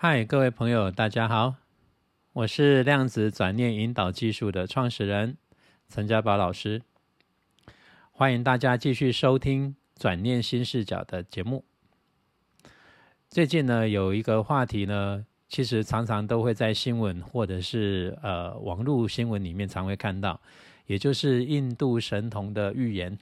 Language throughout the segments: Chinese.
嗨，各位朋友，大家好，我是量子转念引导技术的创始人陈家宝老师，欢迎大家继续收听转念新视角的节目。最近呢，有一个话题呢，其实常常都会在新闻或者是呃网络新闻里面常会看到，也就是印度神童的预言。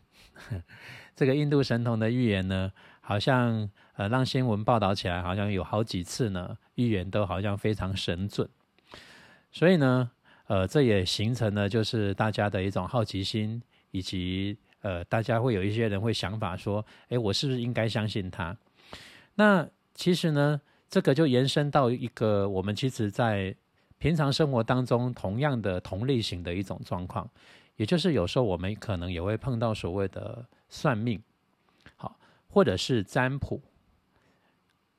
这个印度神童的预言呢，好像呃让新闻报道起来，好像有好几次呢，预言都好像非常神准。所以呢，呃，这也形成了就是大家的一种好奇心，以及呃，大家会有一些人会想法说，哎，我是不是应该相信他？那其实呢，这个就延伸到一个我们其实在平常生活当中同样的同类型的一种状况。也就是有时候我们可能也会碰到所谓的算命，好，或者是占卜，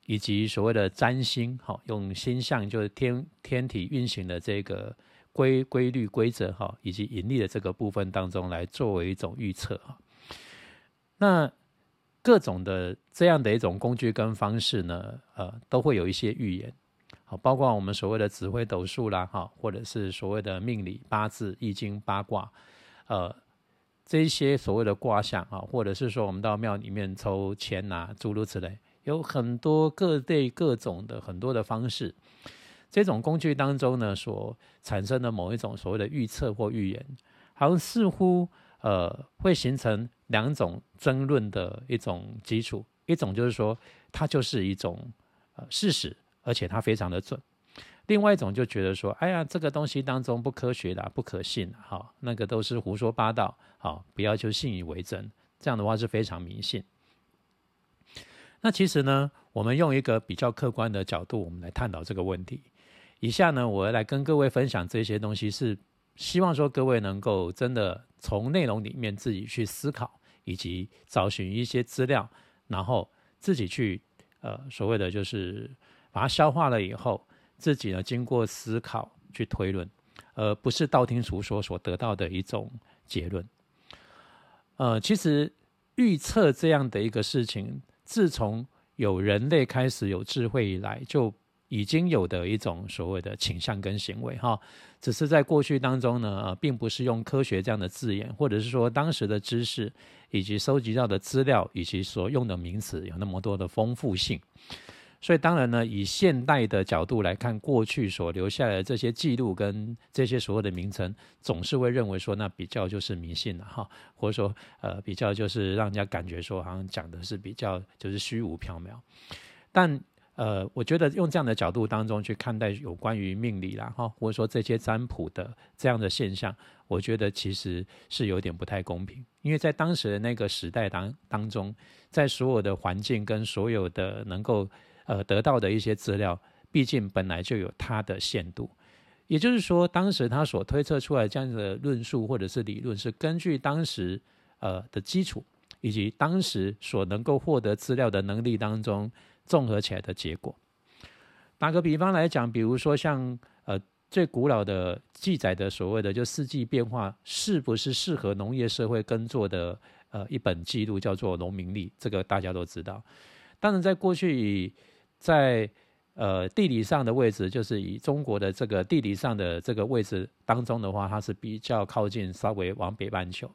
以及所谓的占星，哈，用星象就是天天体运行的这个规规律规则，哈，以及引力的这个部分当中来作为一种预测，哈。那各种的这样的一种工具跟方式呢，呃，都会有一些预言。好，包括我们所谓的紫微斗数啦，哈，或者是所谓的命理、八字、易经、八卦，呃，这些所谓的卦象啊，或者是说我们到庙里面抽签啊，诸如此类，有很多各类各种的很多的方式。这种工具当中呢，所产生的某一种所谓的预测或预言，好像似乎呃会形成两种争论的一种基础，一种就是说它就是一种呃事实。而且它非常的准，另外一种就觉得说，哎呀，这个东西当中不科学的、不可信，哈，那个都是胡说八道，好，不要就信以为真，这样的话是非常迷信。那其实呢，我们用一个比较客观的角度，我们来探讨这个问题。以下呢，我要来跟各位分享这些东西，是希望说各位能够真的从内容里面自己去思考，以及找寻一些资料，然后自己去呃所谓的就是。把它消化了以后，自己呢经过思考去推论，而不是道听途说所得到的一种结论。呃，其实预测这样的一个事情，自从有人类开始有智慧以来，就已经有的一种所谓的倾向跟行为哈。只是在过去当中呢，呃，并不是用科学这样的字眼，或者是说当时的知识以及收集到的资料以及所用的名词有那么多的丰富性。所以当然呢，以现代的角度来看，过去所留下来的这些记录跟这些所有的名称，总是会认为说那比较就是迷信了哈，或者说呃比较就是让人家感觉说好像讲的是比较就是虚无缥缈。但呃，我觉得用这样的角度当中去看待有关于命理啦哈，或者说这些占卜的这样的现象，我觉得其实是有点不太公平，因为在当时的那个时代当当中，在所有的环境跟所有的能够呃，得到的一些资料，毕竟本来就有它的限度，也就是说，当时他所推测出来这样的论述或者是理论，是根据当时呃的基础，以及当时所能够获得资料的能力当中综合起来的结果。打个比方来讲，比如说像呃最古老的记载的所谓的就四季变化，是不是适合农业社会耕作的呃一本记录，叫做《农民历》，这个大家都知道。当然，在过去在呃地理上的位置，就是以中国的这个地理上的这个位置当中的话，它是比较靠近，稍微往北半球，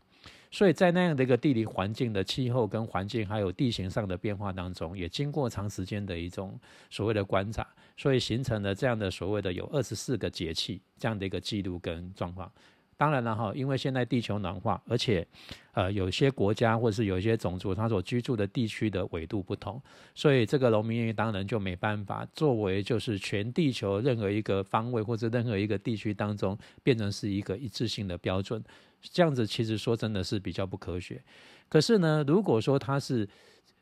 所以在那样的一个地理环境的气候跟环境，还有地形上的变化当中，也经过长时间的一种所谓的观察，所以形成了这样的所谓的有二十四个节气这样的一个记录跟状况。当然了哈，因为现在地球暖化，而且，呃，有些国家或是有一些种族，它所居住的地区的纬度不同，所以这个农民历当然就没办法作为就是全地球任何一个方位或者任何一个地区当中变成是一个一致性的标准，这样子其实说真的是比较不科学。可是呢，如果说它是，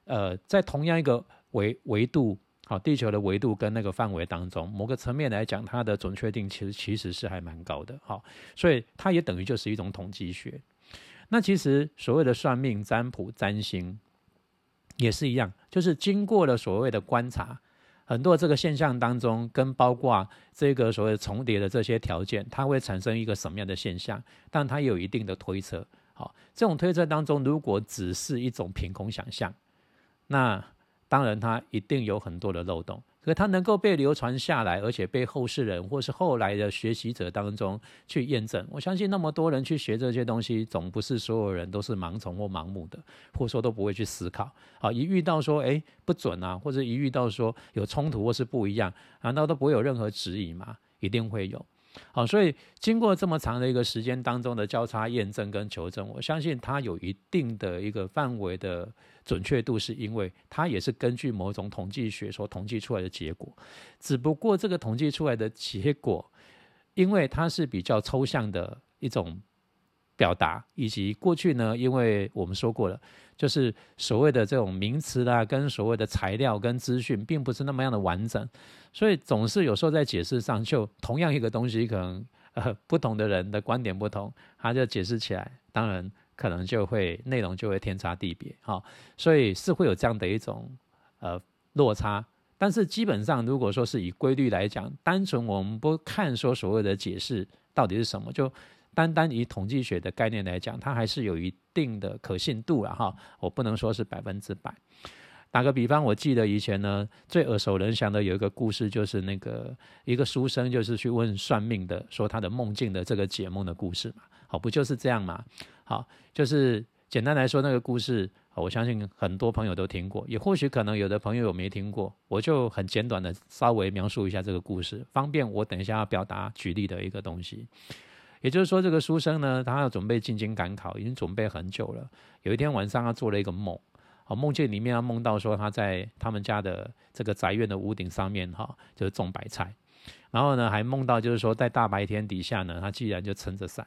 呃，在同样一个维维度。好，地球的维度跟那个范围当中，某个层面来讲，它的准确定其实其实是还蛮高的。好，所以它也等于就是一种统计学。那其实所谓的算命、占卜、占星也是一样，就是经过了所谓的观察，很多这个现象当中，跟包括这个所谓重叠的这些条件，它会产生一个什么样的现象？但它有一定的推测。好，这种推测当中，如果只是一种凭空想象，那当然它一定有很多的漏洞。可它能够被流传下来，而且被后世人或是后来的学习者当中去验证。我相信那么多人去学这些东西，总不是所有人都是盲从或盲目的，或者说都不会去思考。好，一遇到说哎不准啊，或者一遇到说有冲突或是不一样，难道都不会有任何质疑吗？一定会有。好，所以经过这么长的一个时间当中的交叉验证跟求证，我相信它有一定的一个范围的准确度，是因为它也是根据某种统计学所统计出来的结果。只不过这个统计出来的结果，因为它是比较抽象的一种表达，以及过去呢，因为我们说过了。就是所谓的这种名词啦，跟所谓的材料跟资讯，并不是那么样的完整，所以总是有时候在解释上，就同样一个东西，可能呃不同的人的观点不同，他就解释起来，当然可能就会内容就会天差地别，哈，所以是会有这样的一种呃落差。但是基本上，如果说是以规律来讲，单纯我们不看说所谓的解释到底是什么，就。单单以统计学的概念来讲，它还是有一定的可信度了哈。我不能说是百分之百。打个比方，我记得以前呢，最耳熟能详的有一个故事，就是那个一个书生，就是去问算命的，说他的梦境的这个解梦的故事嘛。好，不就是这样嘛？好，就是简单来说，那个故事，我相信很多朋友都听过，也或许可能有的朋友有没听过。我就很简短的稍微描述一下这个故事，方便我等一下要表达举例的一个东西。也就是说，这个书生呢，他要准备进京赶考，已经准备很久了。有一天晚上，他做了一个梦，啊，梦境里面他梦到说他在他们家的这个宅院的屋顶上面，哈，就是种白菜。然后呢，还梦到就是说在大白天底下呢，他既然就撑着伞。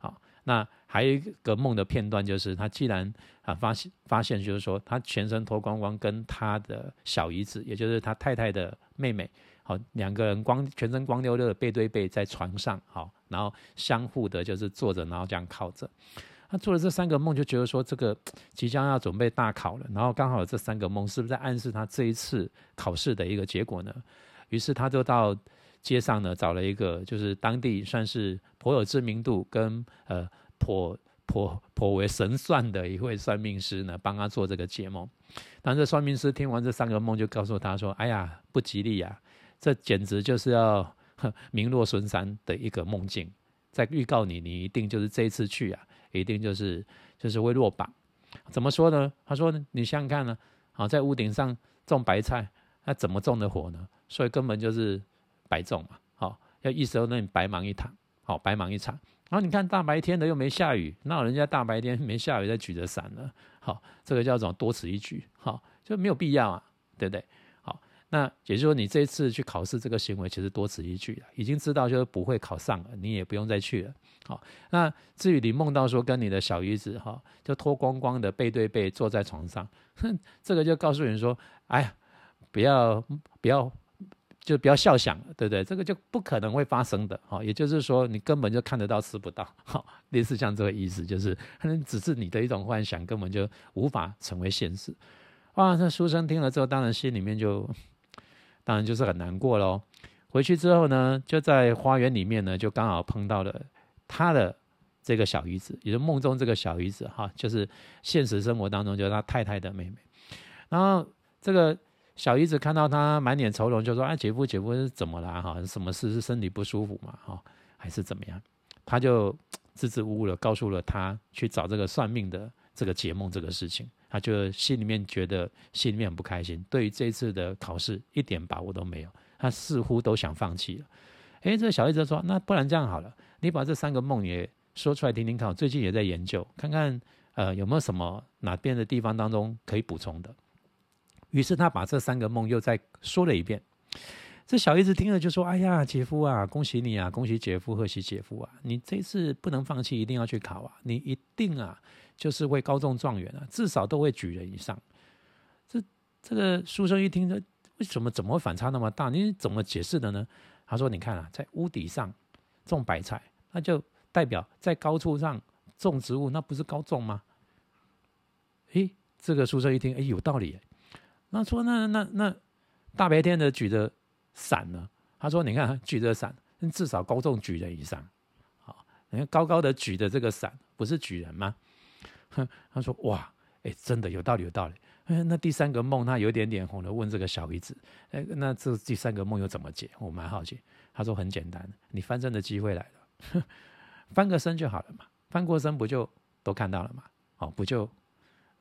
啊，那还有一个梦的片段，就是他既然啊发现发现就是说他全身脱光光，跟他的小姨子，也就是他太太的妹妹。好，两个人光全身光溜溜的背对背在床上，好，然后相互的就是坐着，然后这样靠着。他做了这三个梦，就觉得说这个即将要准备大考了，然后刚好这三个梦，是不是在暗示他这一次考试的一个结果呢？于是他就到街上呢，找了一个就是当地算是颇有知名度跟呃颇颇颇为神算的一位算命师呢，帮他做这个解梦。但这算命师听完这三个梦，就告诉他说：“哎呀，不吉利呀。”这简直就是要名落孙山的一个梦境，在预告你，你一定就是这一次去啊，一定就是就是会落榜。怎么说呢？他说：“你想想看呢，啊，在屋顶上种白菜，那怎么种的活呢？所以根本就是白种嘛。好，要一时候那你白忙一场，好，白忙一场。然后你看大白天的又没下雨，那人家大白天没下雨在举着伞呢？好，这个叫做多此一举，好，就没有必要啊，对不对？”那也就是说，你这一次去考试这个行为其实多此一举了，已经知道就是不会考上了，你也不用再去了。好，那至于你梦到说跟你的小姨子哈，就脱光光的背对背坐在床上，哼，这个就告诉人说，哎呀，不要不要，就不要笑想，对不对？这个就不可能会发生的。好，也就是说你根本就看得到吃不到。好，类似像这个意思，就是可能只是你的一种幻想，根本就无法成为现实。哇，那书生听了之后，当然心里面就。当然就是很难过喽。回去之后呢，就在花园里面呢，就刚好碰到了他的这个小姨子，也是梦中这个小姨子哈，就是现实生活当中就是他太太的妹妹。然后这个小姨子看到他满脸愁容，就说：“啊，姐夫，姐夫是怎么了？哈，什么事？是身体不舒服嘛？哈，还是怎么样？”他就 支支吾吾的告诉了他去找这个算命的这个解梦这个事情。他就心里面觉得心里面很不开心，对于这次的考试一点把握都没有，他似乎都想放弃了。哎，这个小叶子说：“那不然这样好了，你把这三个梦也说出来听听看。最近也在研究，看看呃有没有什么哪边的地方当中可以补充的。”于是他把这三个梦又再说了一遍。这小姨子听了就说：“哎呀，姐夫啊，恭喜你啊，恭喜姐夫，贺喜姐夫啊！你这次不能放弃，一定要去考啊！你一定啊！”就是会高中状元啊，至少都会举人以上。这这个书生一听，这为什么怎么反差那么大？你怎么解释的呢？他说：“你看啊，在屋顶上种白菜，那就代表在高处上种植物，那不是高种吗？”诶，这个书生一听，诶，有道理。那说那那那大白天的举着伞呢？他说：“你看，举着伞，至少高中举人以上。好，你看高高的举着这个伞，不是举人吗？” 他说：“哇，哎，真的有道理，有道理。哎，那第三个梦，他有点脸红的问这个小姨子：“哎，那这第三个梦又怎么解？”我蛮好奇。他说：“很简单，你翻身的机会来了，翻个身就好了嘛，翻过身不就都看到了嘛？哦，不就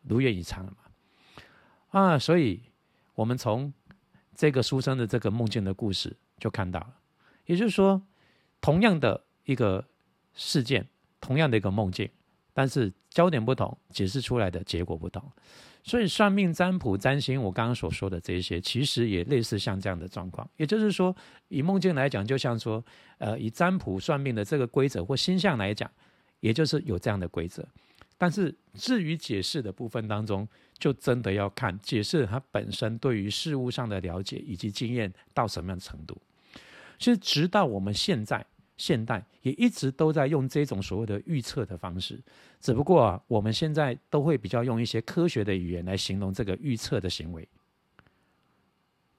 如愿以偿了嘛？啊，所以我们从这个书生的这个梦境的故事就看到了，也就是说，同样的一个事件，同样的一个梦境，但是焦点不同，解释出来的结果不同。”所以算命、占卜、占星，我刚刚所说的这些，其实也类似像这样的状况。也就是说，以梦境来讲，就像说，呃，以占卜算命的这个规则或星象来讲，也就是有这样的规则。但是至于解释的部分当中，就真的要看解释它本身对于事物上的了解以及经验到什么样的程度。其实直到我们现在。现代也一直都在用这种所谓的预测的方式，只不过啊，我们现在都会比较用一些科学的语言来形容这个预测的行为。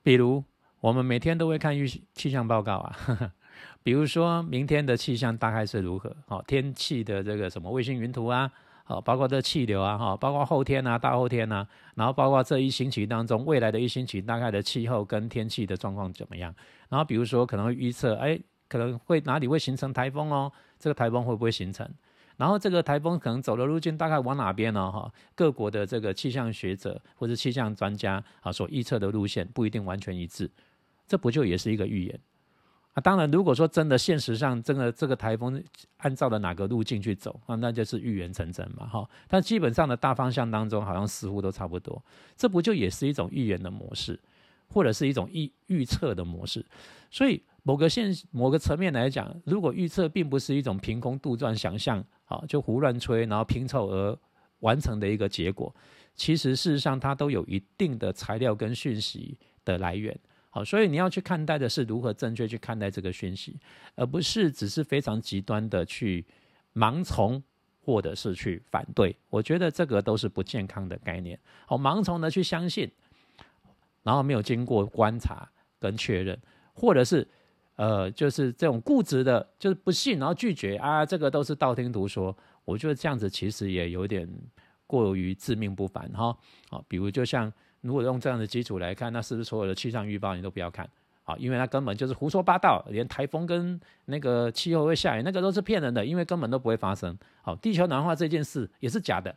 比如，我们每天都会看预气象报告啊，比如说明天的气象大概是如何，好天气的这个什么卫星云图啊，好包括这气流啊，哈，包括后天啊、大后天啊，然后包括这一星期当中未来的一星期大概的气候跟天气的状况怎么样，然后比如说可能预测，哎。可能会哪里会形成台风哦？这个台风会不会形成？然后这个台风可能走的路径大概往哪边呢？哈，各国的这个气象学者或者气象专家啊所预测的路线不一定完全一致，这不就也是一个预言啊？当然，如果说真的现实上真的这个台风按照了哪个路径去走啊，那就是预言成真嘛，哈。但基本上的大方向当中好像似乎都差不多，这不就也是一种预言的模式，或者是一种预预测的模式？所以。某个现某个层面来讲，如果预测并不是一种凭空杜撰、想象，啊，就胡乱吹，然后拼凑而完成的一个结果，其实事实上它都有一定的材料跟讯息的来源，好，所以你要去看待的是如何正确去看待这个讯息，而不是只是非常极端的去盲从或者是去反对，我觉得这个都是不健康的概念，好，盲从的去相信，然后没有经过观察跟确认，或者是。呃，就是这种固执的，就是不信，然后拒绝啊，这个都是道听途说。我觉得这样子其实也有点过于自命不凡哈。啊，比如就像如果用这样的基础来看，那是不是所有的气象预报你都不要看啊？因为它根本就是胡说八道，连台风跟那个气候会下雨那个都是骗人的，因为根本都不会发生。好，地球暖化这件事也是假的，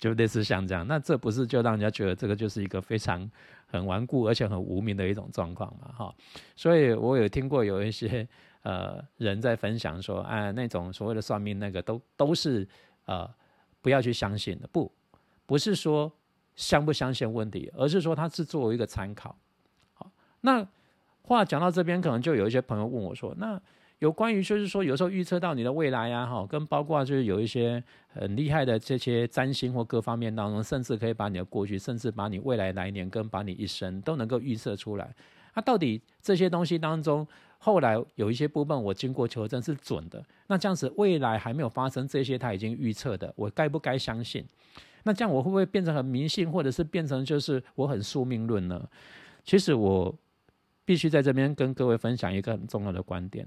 就类似像这样，那这不是就让人家觉得这个就是一个非常。很顽固而且很无名的一种状况嘛，哈，所以我有听过有一些呃人在分享说，啊，那种所谓的算命那个都都是呃不要去相信的，不不是说相不相信问题，而是说它是作为一个参考。好，那话讲到这边，可能就有一些朋友问我说，那。有关于就是说，有时候预测到你的未来呀，哈，跟包括就是有一些很厉害的这些占星或各方面当中，甚至可以把你的过去，甚至把你未来来年跟把你一生都能够预测出来。那到底这些东西当中，后来有一些部分我经过求证是准的，那这样子未来还没有发生这些他已经预测的，我该不该相信？那这样我会不会变成很迷信，或者是变成就是我很宿命论呢？其实我必须在这边跟各位分享一个很重要的观点。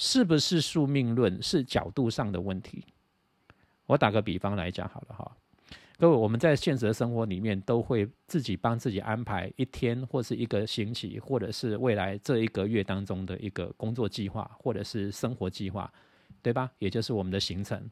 是不是宿命论是角度上的问题？我打个比方来讲好了哈，各位我们在现实生活里面都会自己帮自己安排一天或是一个星期，或者是未来这一个月当中的一个工作计划或者是生活计划，对吧？也就是我们的行程，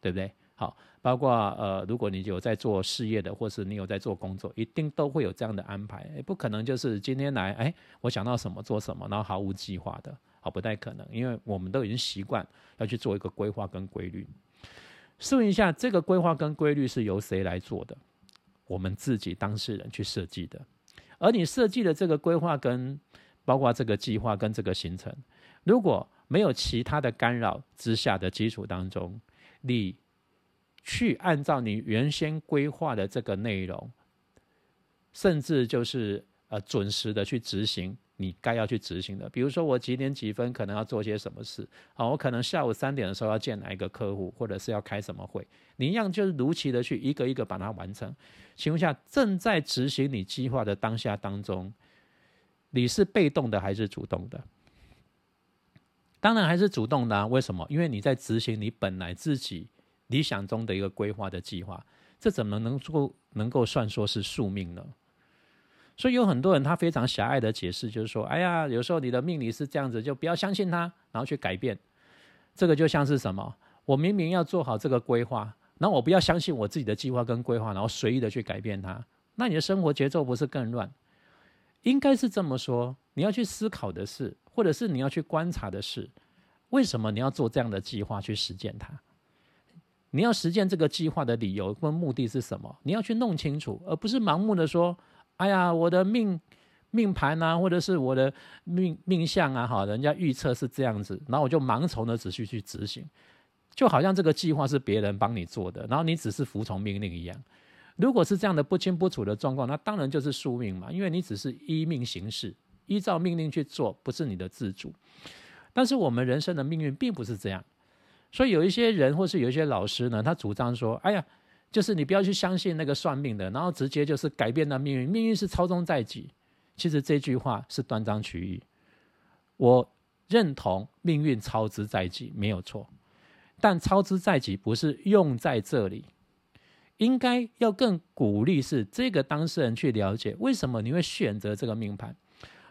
对不对？好，包括呃，如果你有在做事业的，或是你有在做工作，一定都会有这样的安排，不可能就是今天来，哎，我想到什么做什么，然后毫无计划的。好，不太可能，因为我们都已经习惯要去做一个规划跟规律。试问一下，这个规划跟规律是由谁来做的？我们自己当事人去设计的。而你设计的这个规划跟包括这个计划跟这个行程，如果没有其他的干扰之下的基础当中，你去按照你原先规划的这个内容，甚至就是呃准时的去执行。你该要去执行的，比如说我几点几分可能要做些什么事，好，我可能下午三点的时候要见哪一个客户，或者是要开什么会，你一样就是如期的去一个一个把它完成。请问下，正在执行你计划的当下当中，你是被动的还是主动的？当然还是主动的啊，为什么？因为你在执行你本来自己理想中的一个规划的计划，这怎么能够能够算说是宿命呢？所以有很多人他非常狭隘的解释，就是说，哎呀，有时候你的命理是这样子，就不要相信他，然后去改变。这个就像是什么？我明明要做好这个规划，那我不要相信我自己的计划跟规划，然后随意的去改变它，那你的生活节奏不是更乱？应该是这么说，你要去思考的是，或者是你要去观察的是，为什么你要做这样的计划去实践它？你要实践这个计划的理由跟目的是什么？你要去弄清楚，而不是盲目的说：“哎呀，我的命命盘啊，或者是我的命命相啊，哈，人家预测是这样子，然后我就盲从的只需去执行，就好像这个计划是别人帮你做的，然后你只是服从命令一样。如果是这样的不清不楚的状况，那当然就是宿命嘛，因为你只是依命行事，依照命令去做，不是你的自主。但是我们人生的命运并不是这样。所以有一些人，或是有一些老师呢，他主张说：“哎呀，就是你不要去相信那个算命的，然后直接就是改变了命运，命运是操纵在即。”其实这句话是断章取义。我认同命运操之在即没有错，但操之在即不是用在这里，应该要更鼓励是这个当事人去了解为什么你会选择这个命盘。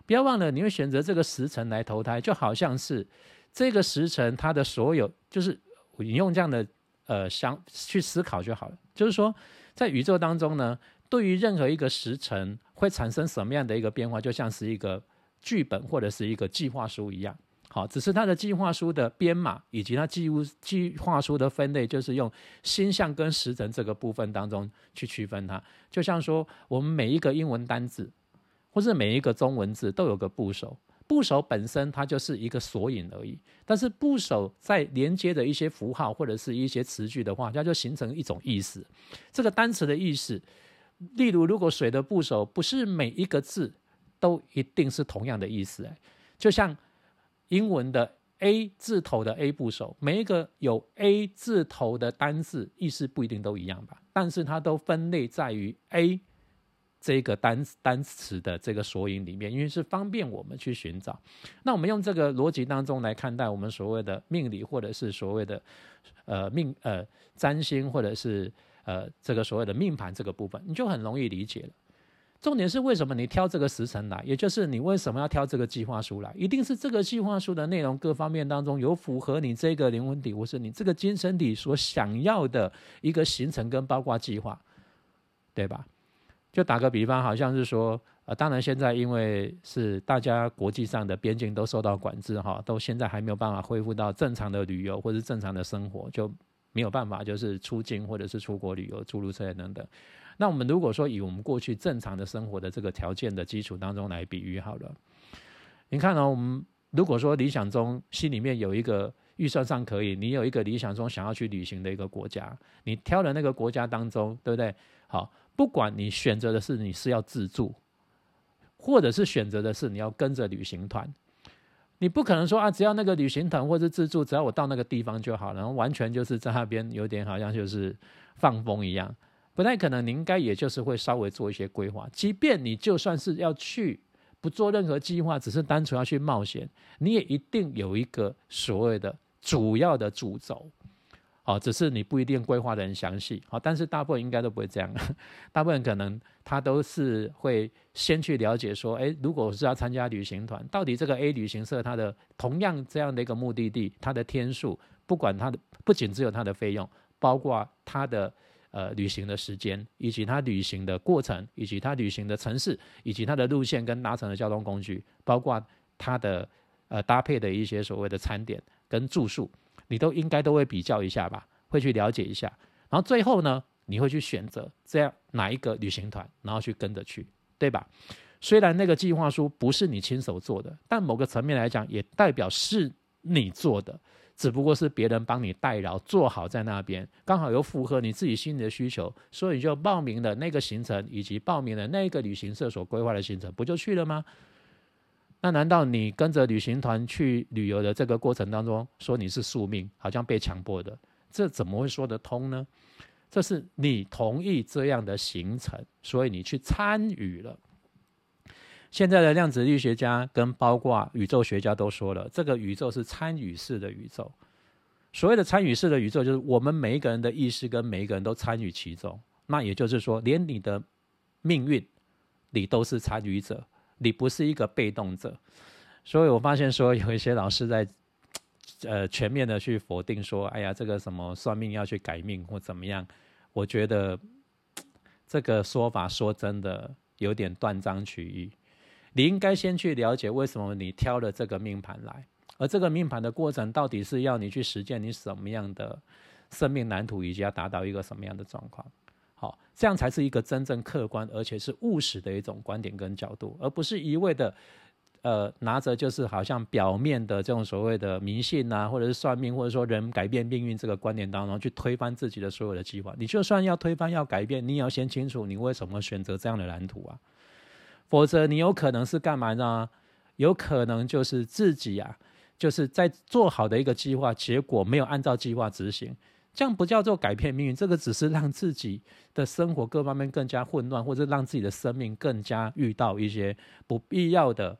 不要忘了，你会选择这个时辰来投胎，就好像是。这个时辰，它的所有就是你用这样的呃想去思考就好了。就是说，在宇宙当中呢，对于任何一个时辰会产生什么样的一个变化，就像是一个剧本或者是一个计划书一样。好，只是它的计划书的编码以及它计计划书的分类，就是用星象跟时辰这个部分当中去区分它。就像说，我们每一个英文单字或者每一个中文字都有个部首。部首本身它就是一个索引而已，但是部首在连接的一些符号或者是一些词句的话，它就形成一种意思。这个单词的意思，例如如果水的部首不是每一个字都一定是同样的意思，就像英文的 A 字头的 A 部首，每一个有 A 字头的单字意思不一定都一样吧，但是它都分类在于 A。这个单单词的这个索引里面，因为是方便我们去寻找。那我们用这个逻辑当中来看待我们所谓的命理，或者是所谓的呃命呃占星，或者是呃这个所谓的命盘这个部分，你就很容易理解了。重点是为什么你挑这个时辰来，也就是你为什么要挑这个计划书来，一定是这个计划书的内容各方面当中有符合你这个灵魂体或是你这个精神体所想要的一个行程跟包括计划，对吧？就打个比方，好像是说，呃，当然现在因为是大家国际上的边境都受到管制，哈，都现在还没有办法恢复到正常的旅游或者正常的生活，就没有办法就是出境或者是出国旅游、出租车等等。那我们如果说以我们过去正常的生活的这个条件的基础当中来比喻好了，你看呢，我们如果说理想中心里面有一个预算上可以，你有一个理想中想要去旅行的一个国家，你挑的那个国家当中，对不对？好。不管你选择的是你是要自助，或者是选择的是你要跟着旅行团，你不可能说啊，只要那个旅行团或者自助，只要我到那个地方就好，然后完全就是在那边有点好像就是放风一样，不太可能。你应该也就是会稍微做一些规划，即便你就算是要去，不做任何计划，只是单纯要去冒险，你也一定有一个所谓的主要的主轴。哦，只是你不一定规划的很详细，好，但是大部分应该都不会这样，大部分可能他都是会先去了解说，诶，如果是要参加旅行团，到底这个 A 旅行社它的同样这样的一个目的地，它的天数，不管它的不仅只有它的费用，包括它的呃旅行的时间，以及它旅行的过程，以及它旅行的城市，以及它的路线跟搭乘的交通工具，包括它的呃搭配的一些所谓的餐点跟住宿。你都应该都会比较一下吧，会去了解一下，然后最后呢，你会去选择这样哪一个旅行团，然后去跟着去，对吧？虽然那个计划书不是你亲手做的，但某个层面来讲，也代表是你做的，只不过是别人帮你代劳做好在那边，刚好又符合你自己心里的需求，所以就报名了那个行程，以及报名了那个旅行社所规划的行程，不就去了吗？那难道你跟着旅行团去旅游的这个过程当中，说你是宿命，好像被强迫的，这怎么会说得通呢？这是你同意这样的行程，所以你去参与了。现在的量子力学家跟包括宇宙学家都说了，这个宇宙是参与式的宇宙。所谓的参与式的宇宙，就是我们每一个人的意识跟每一个人都参与其中。那也就是说，连你的命运，你都是参与者，你不是一个被动者。所以我发现说，有一些老师在，呃，全面的去否定说，哎呀，这个什么算命要去改命或怎么样，我觉得这个说法说真的有点断章取义。你应该先去了解为什么你挑了这个命盘来，而这个命盘的过程到底是要你去实践你什么样的生命蓝图，以及要达到一个什么样的状况。好，这样才是一个真正客观而且是务实的一种观点跟角度，而不是一味的，呃，拿着就是好像表面的这种所谓的迷信啊，或者是算命，或者说人改变命运这个观点当中去推翻自己的所有的计划。你就算要推翻要改变，你也要先清楚你为什么选择这样的蓝图啊，否则你有可能是干嘛呢？有可能就是自己啊，就是在做好的一个计划，结果没有按照计划执行。这样不叫做改变命运，这个只是让自己的生活各方面更加混乱，或者让自己的生命更加遇到一些不必要的，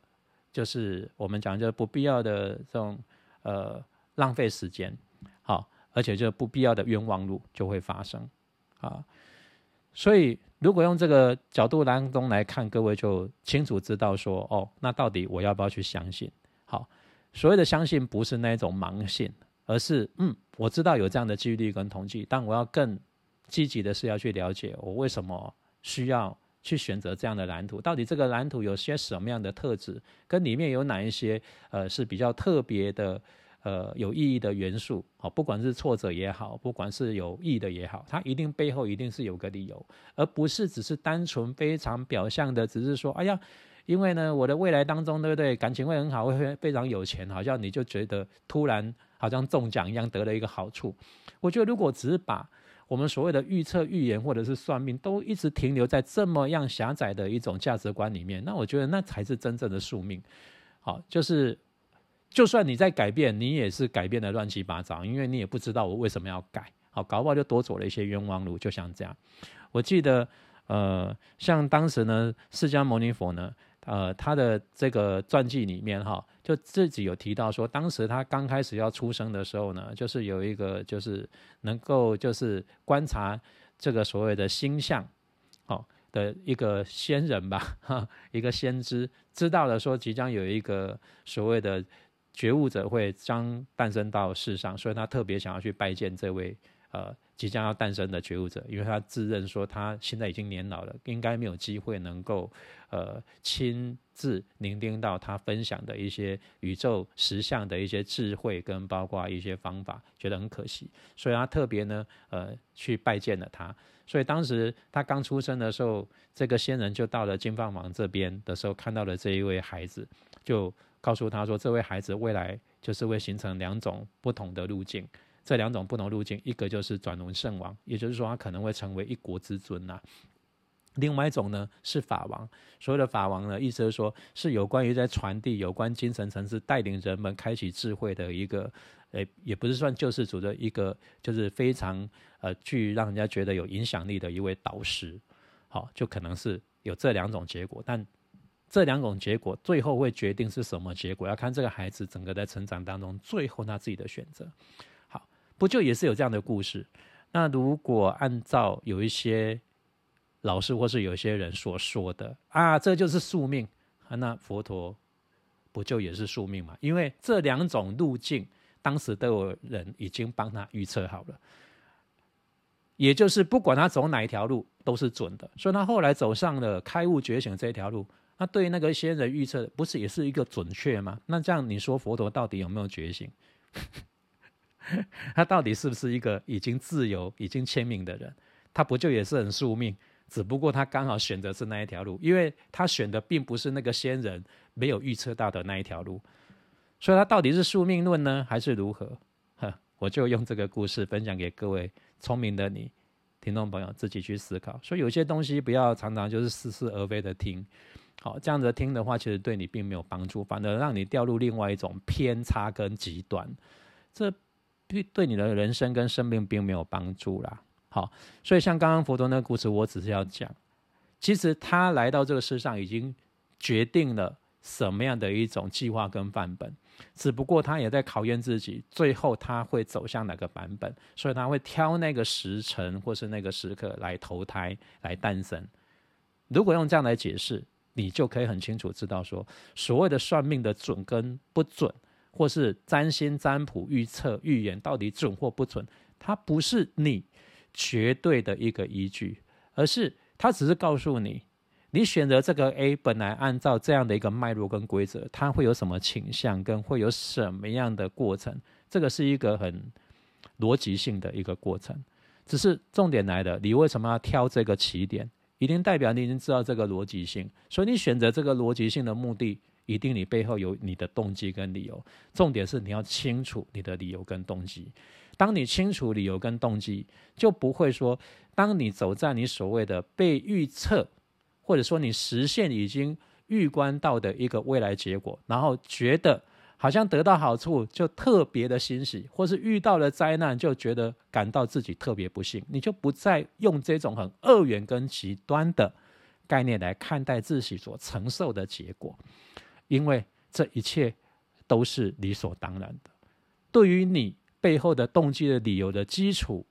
就是我们讲就不必要的这种呃浪费时间，好，而且就不必要的冤枉路就会发生啊。所以如果用这个角度当中来看，各位就清楚知道说，哦，那到底我要不要去相信？好，所谓的相信不是那种盲信。而是，嗯，我知道有这样的几率跟统计，但我要更积极的是要去了解我为什么需要去选择这样的蓝图，到底这个蓝图有些什么样的特质，跟里面有哪一些呃是比较特别的，呃有意义的元素，好，不管是挫折也好，不管是有意的也好，它一定背后一定是有个理由，而不是只是单纯非常表象的，只是说，哎呀。因为呢，我的未来当中，对不对？感情会很好，会非常有钱，好像你就觉得突然好像中奖一样，得了一个好处。我觉得如果只是把我们所谓的预测、预言或者是算命，都一直停留在这么样狭窄的一种价值观里面，那我觉得那才是真正的宿命。好，就是就算你在改变，你也是改变的乱七八糟，因为你也不知道我为什么要改。好，搞不好就多走了一些冤枉路，就像这样。我记得，呃，像当时呢，释迦牟尼佛呢。呃，他的这个传记里面哈，就自己有提到说，当时他刚开始要出生的时候呢，就是有一个就是能够就是观察这个所谓的星象，哦的一个仙人吧，哈，一个先知知道了说即将有一个所谓的觉悟者会将诞生到世上，所以他特别想要去拜见这位呃。即将要诞生的觉悟者，因为他自认说他现在已经年老了，应该没有机会能够呃亲自聆听到他分享的一些宇宙实相的一些智慧跟包括一些方法，觉得很可惜，所以他特别呢呃去拜见了他。所以当时他刚出生的时候，这个仙人就到了金饭王这边的时候，看到了这一位孩子，就告诉他说，这位孩子未来就是会形成两种不同的路径。这两种不同路径，一个就是转轮圣王，也就是说他可能会成为一国之尊呐。另外一种呢是法王，所谓的法王呢，意思是说是有关于在传递有关精神层次，带领人们开启智慧的一个，呃，也不是算救世主的一个，就是非常呃具让人家觉得有影响力的一位导师。好，就可能是有这两种结果，但这两种结果最后会决定是什么结果，要看这个孩子整个在成长当中最后他自己的选择。好不就也是有这样的故事？那如果按照有一些老师或是有些人所说的啊，这就是宿命啊，那佛陀不就也是宿命嘛？因为这两种路径，当时都有人已经帮他预测好了，也就是不管他走哪一条路都是准的，所以他后来走上了开悟觉醒这条路，那对于那个仙人预测，不是也是一个准确吗？那这样你说佛陀到底有没有觉醒？他到底是不是一个已经自由、已经签名的人？他不就也是很宿命？只不过他刚好选择是那一条路，因为他选的并不是那个仙人没有预测到的那一条路，所以他到底是宿命论呢，还是如何？呵，我就用这个故事分享给各位聪明的你听众朋友自己去思考。所以有些东西不要常常就是似是而非的听，好，这样子听的话，其实对你并没有帮助，反而让你掉入另外一种偏差跟极端。这。对对你的人生跟生命并没有帮助啦。好，所以像刚刚佛陀那个故事，我只是要讲，其实他来到这个世上已经决定了什么样的一种计划跟范本，只不过他也在考验自己，最后他会走向哪个版本，所以他会挑那个时辰或是那个时刻来投胎来诞生。如果用这样来解释，你就可以很清楚知道说，所谓的算命的准跟不准，或是占星占卜预测预言到底准或不准，它不是你绝对的一个依据，而是它只是告诉你，你选择这个 A 本来按照这样的一个脉络跟规则，它会有什么倾向，跟会有什么样的过程，这个是一个很逻辑性的一个过程。只是重点来的，你为什么要挑这个起点？一定代表你已经知道这个逻辑性，所以你选择这个逻辑性的目的，一定你背后有你的动机跟理由。重点是你要清楚你的理由跟动机。当你清楚理由跟动机，就不会说，当你走在你所谓的被预测，或者说你实现已经预观到的一个未来结果，然后觉得。好像得到好处就特别的欣喜，或是遇到了灾难就觉得感到自己特别不幸，你就不再用这种很二元跟极端的概念来看待自己所承受的结果，因为这一切都是理所当然的。对于你背后的动机的理由的基础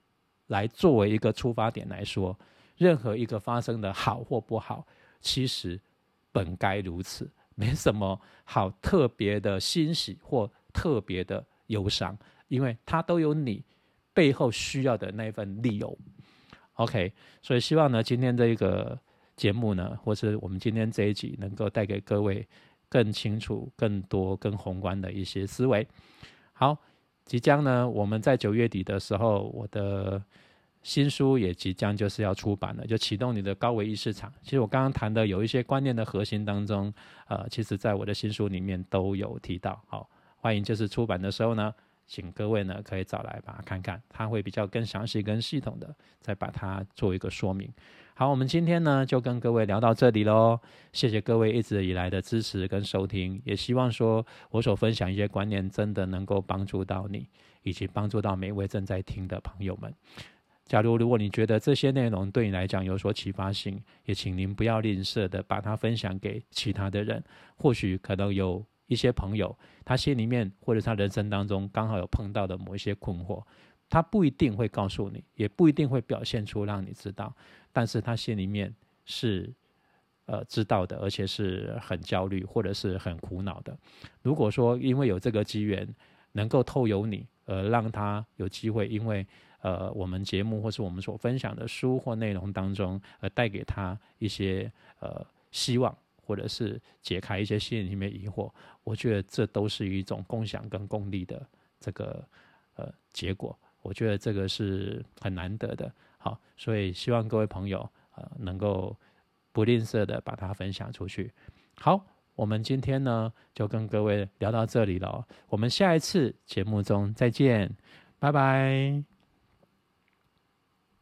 来作为一个出发点来说，任何一个发生的好或不好，其实本该如此。没什么好特别的欣喜或特别的忧伤，因为它都有你背后需要的那份理由。OK，所以希望呢，今天这个节目呢，或是我们今天这一集，能够带给各位更清楚、更多、更宏观的一些思维。好，即将呢，我们在九月底的时候，我的。新书也即将就是要出版了，就启动你的高维意识场。其实我刚刚谈的有一些观念的核心当中，呃，其实在我的新书里面都有提到。好，欢迎就是出版的时候呢，请各位呢可以找来把它看看，它会比较更详细、更系统的再把它做一个说明。好，我们今天呢就跟各位聊到这里喽，谢谢各位一直以来的支持跟收听，也希望说我所分享一些观念真的能够帮助到你，以及帮助到每位正在听的朋友们。假如如果你觉得这些内容对你来讲有所启发性，也请您不要吝啬的把它分享给其他的人。或许可能有一些朋友，他心里面或者他人生当中刚好有碰到的某一些困惑，他不一定会告诉你，也不一定会表现出让你知道，但是他心里面是呃知道的，而且是很焦虑或者是很苦恼的。如果说因为有这个机缘，能够透由你，而让他有机会，因为。呃，我们节目或是我们所分享的书或内容当中，呃，带给他一些呃希望，或者是解开一些心里面疑惑，我觉得这都是一种共享跟共利的这个呃结果。我觉得这个是很难得的。好，所以希望各位朋友呃能够不吝啬的把它分享出去。好，我们今天呢就跟各位聊到这里了，我们下一次节目中再见，拜拜。